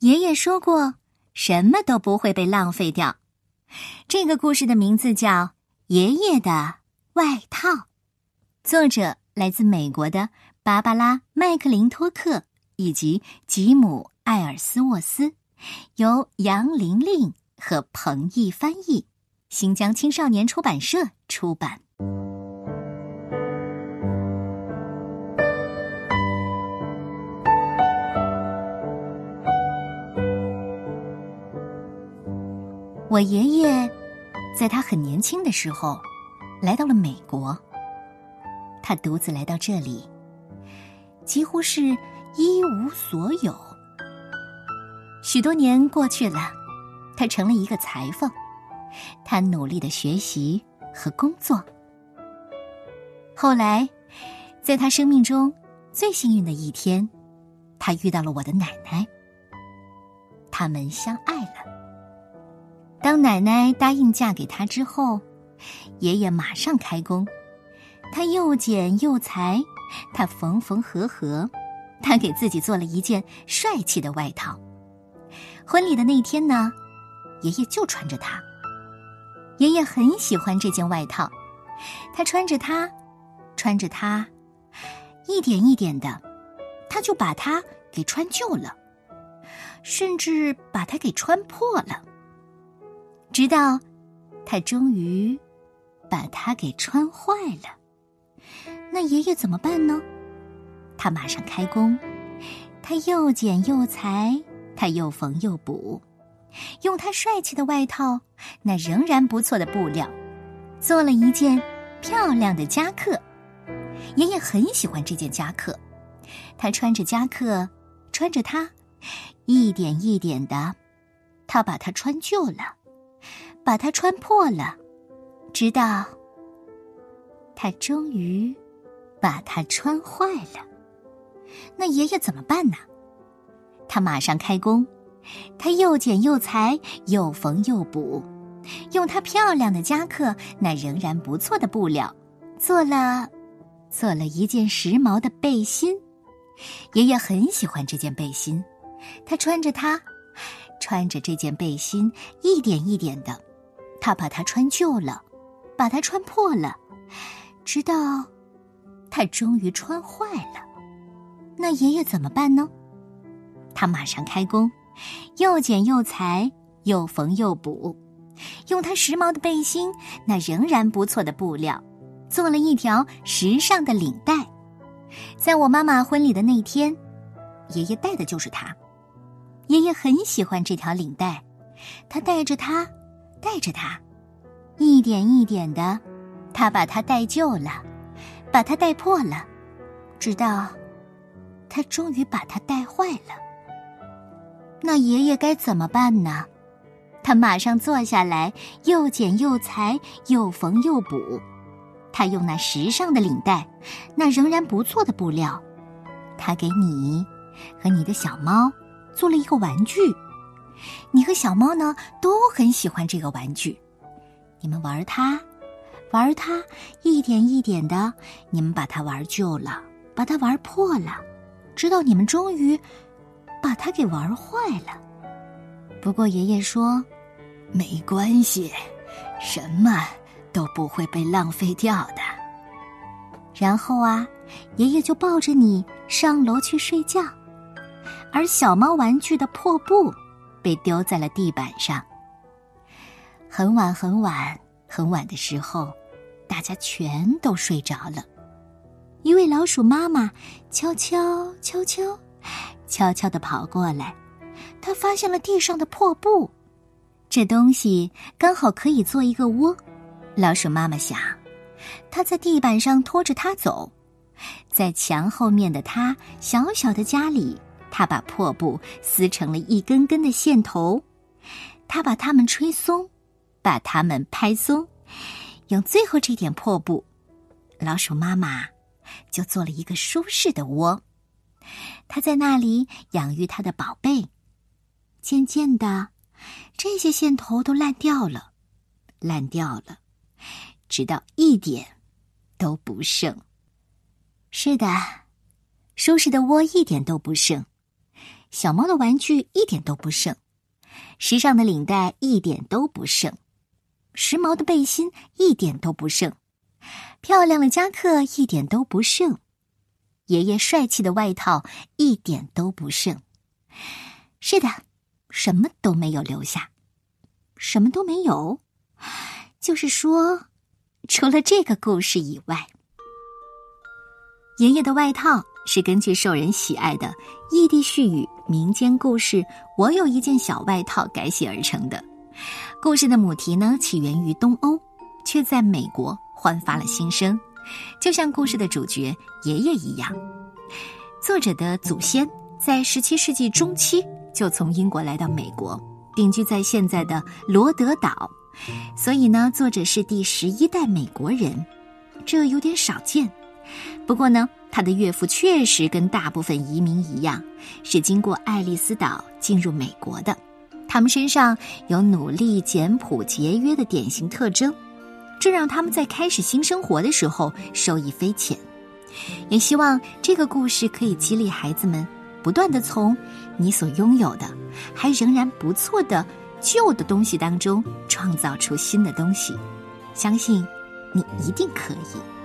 爷爷说过，什么都不会被浪费掉。这个故事的名字叫《爷爷的外套》，作者来自美国的芭芭拉·麦克林托克以及吉姆·艾尔斯沃斯，由杨玲玲和彭毅翻译，新疆青少年出版社出版。我爷爷在他很年轻的时候来到了美国。他独自来到这里，几乎是一无所有。许多年过去了，他成了一个裁缝。他努力的学习和工作。后来，在他生命中最幸运的一天，他遇到了我的奶奶。他们相爱了。当奶奶答应嫁给他之后，爷爷马上开工。他又剪又裁，他缝缝合合，他给自己做了一件帅气的外套。婚礼的那天呢，爷爷就穿着它。爷爷很喜欢这件外套，他穿着它，穿着它，一点一点的，他就把它给穿旧了，甚至把它给穿破了。直到，他终于把它给穿坏了。那爷爷怎么办呢？他马上开工，他又剪又裁，他又缝又补，用他帅气的外套，那仍然不错的布料，做了一件漂亮的夹克。爷爷很喜欢这件夹克，他穿着夹克，穿着它，一点一点的，他把它穿旧了。把它穿破了，直到他终于把它穿坏了。那爷爷怎么办呢？他马上开工，他又剪又裁，又缝又补，用他漂亮的夹克那仍然不错的布料，做了做了一件时髦的背心。爷爷很喜欢这件背心，他穿着它，穿着这件背心，一点一点的。他把它穿旧了，把它穿破了，直到他终于穿坏了。那爷爷怎么办呢？他马上开工，又剪又裁，又缝又补，用他时髦的背心那仍然不错的布料，做了一条时尚的领带。在我妈妈婚礼的那天，爷爷戴的就是它。爷爷很喜欢这条领带，他戴着它。带着它，一点一点的，他把它带旧了，把它带破了，直到他终于把它带坏了。那爷爷该怎么办呢？他马上坐下来，又剪又裁，又缝又补。他用那时尚的领带，那仍然不错的布料，他给你和你的小猫做了一个玩具。你和小猫呢都很喜欢这个玩具，你们玩它，玩它，一点一点的，你们把它玩旧了，把它玩破了，直到你们终于把它给玩坏了。不过爷爷说，没关系，什么都不会被浪费掉的。然后啊，爷爷就抱着你上楼去睡觉，而小猫玩具的破布。被丢在了地板上。很晚很晚很晚的时候，大家全都睡着了。一位老鼠妈妈悄悄悄悄悄悄的跑过来，她发现了地上的破布，这东西刚好可以做一个窝。老鼠妈妈想，她在地板上拖着它走，在墙后面的她小小的家里。他把破布撕成了一根根的线头，他把它们吹松，把它们拍松，用最后这点破布，老鼠妈妈就做了一个舒适的窝。他在那里养育他的宝贝。渐渐的，这些线头都烂掉了，烂掉了，直到一点都不剩。是的，舒适的窝一点都不剩。小猫的玩具一点都不剩，时尚的领带一点都不剩，时髦的背心一点都不剩，漂亮的夹克一点都不剩，爷爷帅气的外套一点都不剩。是的，什么都没有留下，什么都没有。就是说，除了这个故事以外，爷爷的外套。是根据受人喜爱的异地絮语民间故事《我有一件小外套》改写而成的。故事的母题呢，起源于东欧，却在美国焕发了新生，就像故事的主角爷爷一样。作者的祖先在十七世纪中期就从英国来到美国，定居在现在的罗德岛，所以呢，作者是第十一代美国人，这有点少见。不过呢。他的岳父确实跟大部分移民一样，是经过爱丽丝岛进入美国的。他们身上有努力、简朴、节约的典型特征，这让他们在开始新生活的时候受益匪浅。也希望这个故事可以激励孩子们，不断的从你所拥有的还仍然不错的旧的东西当中创造出新的东西。相信你一定可以。